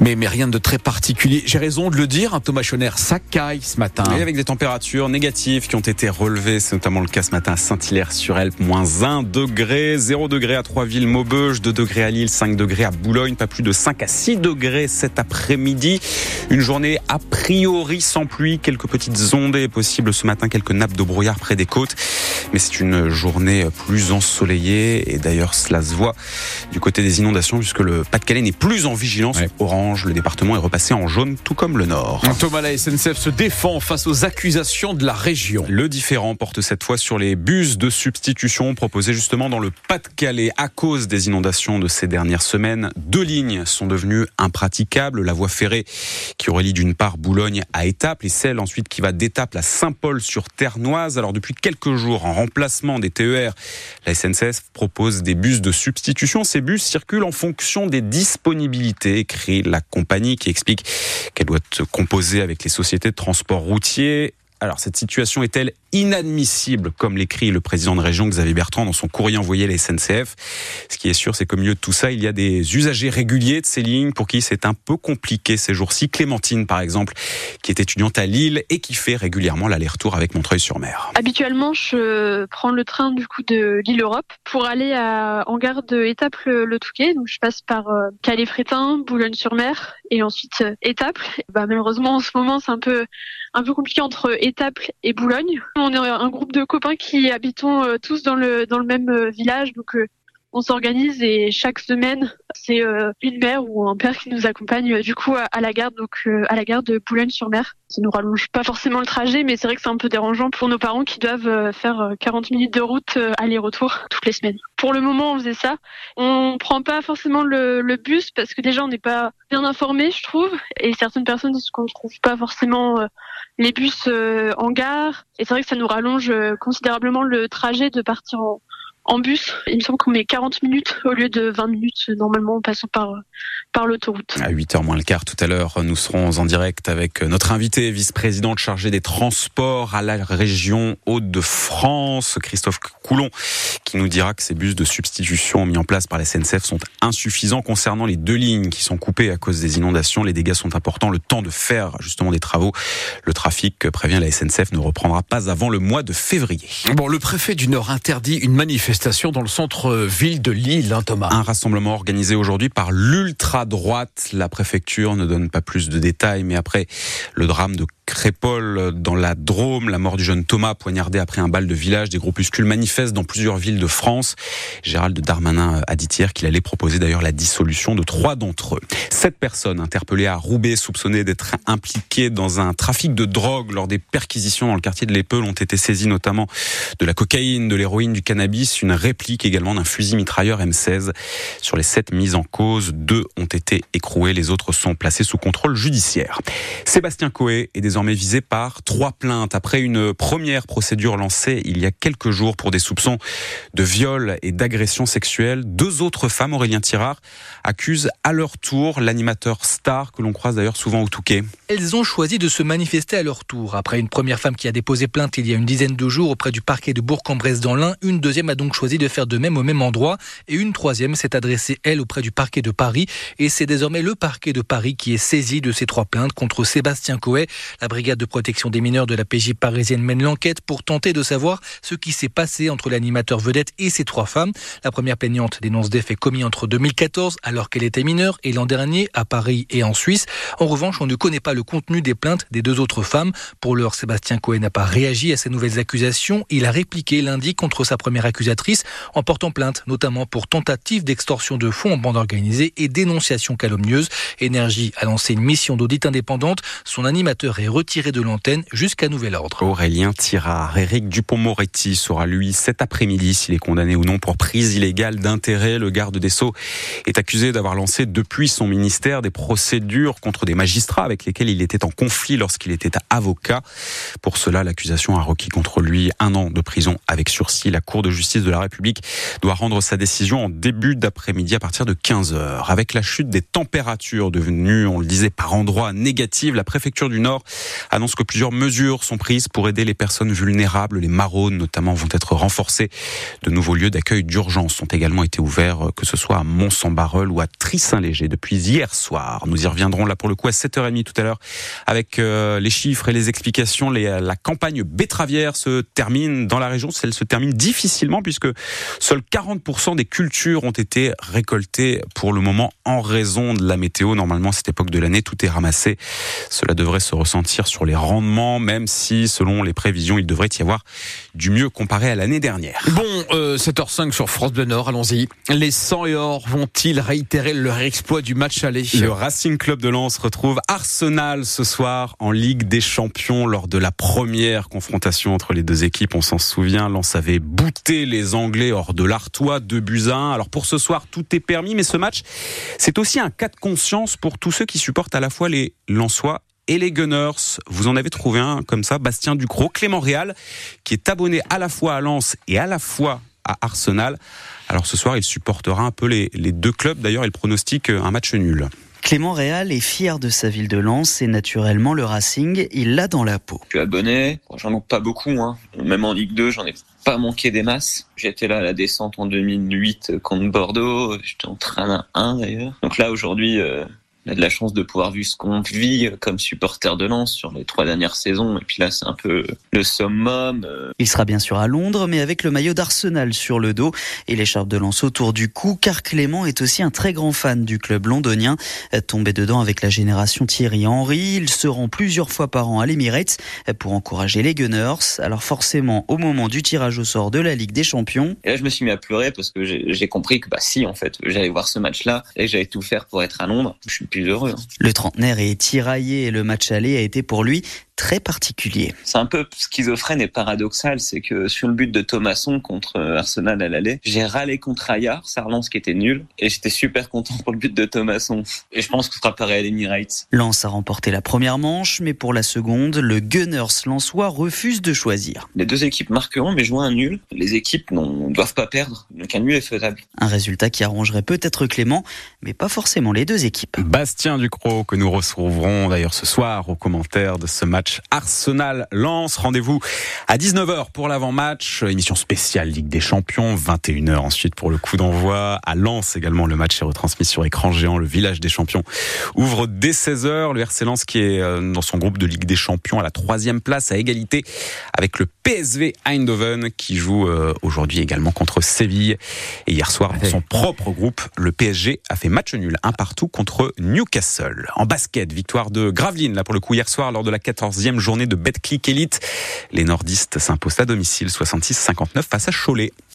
Mais, mais rien de très particulier. J'ai raison de le dire, hein, Thomas Schoner, ça caille ce matin. Oui, avec des températures négatives qui ont été relevées. C'est notamment le cas ce matin à Saint-Hilaire-sur-Elpe, moins 1 degré, 0 degré à Trois-Villes-Maubeuge, 2 degrés à Lille, 5 degrés à Boulogne, pas plus de 5 à 6 degrés cet après-midi. Une journée a priori sans pluie, quelques petites ondées possibles ce matin, quelques nappes de brouillard près des côtes. Mais c'est une journée plus ensoleillée et d'ailleurs cela se voit du côté des inondations puisque le Pas-de-Calais n'est plus en vigilance orange. Le département est repassé en jaune tout comme le Nord. Thomas, la SNCF se défend face aux accusations de la région. Le différent porte cette fois sur les bus de substitution proposés justement dans le Pas-de-Calais à cause des inondations de ces dernières semaines. Deux lignes sont devenues impraticables. La voie ferrée qui relie d'une part Boulogne à Étaples et celle ensuite qui va d'Étaples à Saint-Paul sur Ternoise. Alors depuis quelques jours, en remplacement des TER, la SNCF propose des bus de substitution. Ces bus circulent en fonction des disponibilités, écrit la compagnie qui explique qu'elle doit être composée avec les sociétés de transport routier alors cette situation est-elle inadmissible, comme l'écrit le président de région Xavier Bertrand dans son courrier envoyé à la SNCF Ce qui est sûr, c'est qu'au milieu de tout ça, il y a des usagers réguliers de ces lignes pour qui c'est un peu compliqué ces jours-ci. Clémentine, par exemple, qui est étudiante à Lille et qui fait régulièrement l'aller-retour avec Montreuil-sur-Mer. Habituellement, je prends le train du coup de Lille Europe pour aller en gare de Étaples-le Touquet. Donc je passe par euh, Calais-Frétin, Boulogne-sur-Mer et ensuite euh, Étaples. Bah, malheureusement, en ce moment, c'est un peu un peu compliqué entre Étaples et Boulogne. On est un groupe de copains qui habitons euh, tous dans le dans le même euh, village, donc euh, on s'organise et chaque semaine c'est une mère ou un père qui nous accompagne du coup à, la gare donc à la gare de Boulogne-sur-Mer. Ça nous rallonge pas forcément le trajet mais c'est vrai que c'est un peu dérangeant pour nos parents qui doivent faire 40 minutes de route aller-retour toutes les semaines. Pour le moment on faisait ça. On prend pas forcément le, le bus parce que déjà on n'est pas bien informé je trouve et certaines personnes disent qu'on ne trouve pas forcément les bus euh, en gare. Et c'est vrai que ça nous rallonge euh, considérablement le trajet de partir en, en bus. Il me semble qu'on met 40 minutes au lieu de 20 minutes normalement en passant par, par l'autoroute. À 8h moins le quart tout à l'heure, nous serons en direct avec notre invité, vice-présidente chargée des transports à la région Hauts-de-France, Christophe Coulon, qui nous dira que ces bus de substitution mis en place par la SNCF sont insuffisants concernant les deux lignes qui sont coupées à cause des inondations. Les dégâts sont importants. Le temps de faire justement des travaux, le trafic prévient la SNCF ne reprendra pas avant le mois de février. Bon, le préfet du Nord interdit une manifestation Dans le centre-ville de Lille, hein, Thomas. Un rassemblement organisé aujourd'hui par l'ultra-droite. La préfecture ne donne pas plus de détails, mais après le drame de Crépole dans la Drôme, la mort du jeune Thomas poignardé après un bal de village. Des groupuscules manifestent dans plusieurs villes de France. Gérald Darmanin a dit hier qu'il allait proposer d'ailleurs la dissolution de trois d'entre eux. Sept personnes interpellées à Roubaix, soupçonnées d'être impliquées dans un trafic de drogue lors des perquisitions dans le quartier de l'Épeule ont été saisies notamment de la cocaïne, de l'héroïne, du cannabis, une réplique également d'un fusil mitrailleur M16. Sur les sept mises en cause, deux ont été écroués, les autres sont placés sous contrôle judiciaire. Sébastien Coé est des désormais visé par trois plaintes après une première procédure lancée il y a quelques jours pour des soupçons de viol et d'agression sexuelle. Deux autres femmes, Aurélien Tirard, accusent à leur tour l'animateur star que l'on croise d'ailleurs souvent au Touquet. Elles ont choisi de se manifester à leur tour. Après une première femme qui a déposé plainte il y a une dizaine de jours auprès du parquet de Bourg-en-Bresse dans l'Ain, une deuxième a donc choisi de faire de même au même endroit et une troisième s'est adressée elle auprès du parquet de Paris et c'est désormais le parquet de Paris qui est saisi de ces trois plaintes contre Sébastien Coet. La brigade de protection des mineurs de la PJ parisienne mène l'enquête pour tenter de savoir ce qui s'est passé entre l'animateur vedette et ces trois femmes. La première plaignante dénonce des faits commis entre 2014 alors qu'elle était mineure et l'an dernier à Paris et en Suisse. En revanche, on ne connaît pas le contenu des plaintes des deux autres femmes. Pour l'heure, Sébastien Cohen n'a pas réagi à ces nouvelles accusations. Il a répliqué lundi contre sa première accusatrice en portant plainte, notamment pour tentative d'extorsion de fonds en bande organisée et dénonciation calomnieuse. Énergie a lancé une mission d'audit indépendante. Son animateur est retiré de l'antenne jusqu'à nouvel ordre. Aurélien Tirard, Éric Dupont-Moretti sera lui cet après-midi s'il est condamné ou non pour prise illégale d'intérêt. Le garde des Sceaux est accusé d'avoir lancé depuis son ministère des procédures contre des magistrats avec lesquels il était en conflit lorsqu'il était avocat. Pour cela, l'accusation a requis contre lui un an de prison avec sursis. La Cour de justice de la République doit rendre sa décision en début d'après-midi à partir de 15 heures. Avec la chute des températures devenues, on le disait, par endroits négatives, la préfecture du Nord annonce que plusieurs mesures sont prises pour aider les personnes vulnérables. Les maraudes notamment vont être renforcées. De nouveaux lieux d'accueil d'urgence ont également été ouverts, que ce soit à Mont-Saint-Barreul ou à Trissin-Léger depuis hier soir. Nous y reviendrons là pour le coup à 7h30 tout à l'heure avec euh, les chiffres et les explications. la campagne betteravière se termine dans la région. Elle se termine difficilement puisque seuls 40% des cultures ont été récoltées pour le moment en raison de la météo. Normalement, à cette époque de l'année, tout est ramassé. Cela devrait se ressentir sur les rendements, même si, selon les prévisions, il devrait y avoir du mieux comparé à l'année dernière. Bon, euh, 7h05 sur France Bleu Nord, allons-y. Les 100 et or vont-ils réitérer leur exploit du match aller? Le Racing Club de Lens retrouve Arsenal ce soir en Ligue des Champions lors de la première confrontation entre les deux équipes. On s'en souvient, Lens avait bouté les Anglais hors de l'Artois, de buts Alors pour ce soir, tout est permis, mais ce match, c'est aussi un cas de conscience pour tous ceux qui supportent à la fois les Lensois et les Gunners. Vous en avez trouvé un comme ça, Bastien Ducrot, Clément Réal, qui est abonné à la fois à Lens et à la fois à Arsenal. Alors ce soir, il supportera un peu les, les deux clubs. D'ailleurs, il pronostique un match nul. Clément Réal est fier de sa ville de Lens et naturellement le Racing, il l'a dans la peau. Je suis abonné, j'en ai pas beaucoup, hein. même en Ligue 2, j'en ai pas manqué des masses. J'étais là à la descente en 2008 contre Bordeaux, j'étais en train 1 d'ailleurs. Donc là aujourd'hui, euh, a de la chance de pouvoir vivre ce qu'on vit comme supporter de Lens sur les trois dernières saisons. Et puis là, c'est un peu le summum. Euh. Il sera bien sûr à Londres, mais avec le maillot d'Arsenal sur le dos et l'écharpe de Lens autour du cou, car Clément est aussi un très grand fan du club londonien. Tombé dedans avec la génération Thierry Henry, il se rend plusieurs fois par an à l'Emirates pour encourager les Gunners. Alors forcément, au moment du tirage au sort de la Ligue des Champions. Et là, je me suis mis à pleurer parce que j'ai compris que bah si, en fait, j'allais voir ce match-là et j'allais tout faire pour être à Londres. Je suis Hein. Le trentenaire est tiraillé et le match aller a été pour lui très particulier. C'est un peu schizophrène et paradoxal, c'est que sur le but de Thomasson contre euh, Arsenal à l'aller, j'ai râlé contre Ayar, relance qui était nul, et j'étais super content pour le but de Thomasson. Et je pense que ce sera pareil à l'Emirates. Lens a remporté la première manche, mais pour la seconde, le Gunners lensois refuse de choisir. Les deux équipes marqueront, mais jouent un nul. Les équipes ne doivent pas perdre, donc un nul est faisable. Un résultat qui arrangerait peut-être Clément, mais pas forcément les deux équipes. Bastien Ducrot, que nous retrouverons d'ailleurs ce soir au commentaire de ce match Arsenal-Lens. Rendez-vous à 19h pour l'avant-match, émission spéciale Ligue des Champions, 21h ensuite pour le coup d'envoi. À Lens également, le match est retransmis sur écran géant. Le village des champions ouvre dès 16h. Le RC Lens qui est euh, dans son groupe de Ligue des Champions à la troisième place à égalité avec le PSV Eindhoven qui joue euh, aujourd'hui également contre Séville. Et hier soir, dans son propre groupe, le PSG a fait match nul, un partout contre Newcastle. En basket, victoire de Graveline, là pour le coup hier soir lors de la 14e 11e journée de Betclic Elite. Les nordistes s'imposent à domicile 66-59 face à Cholet.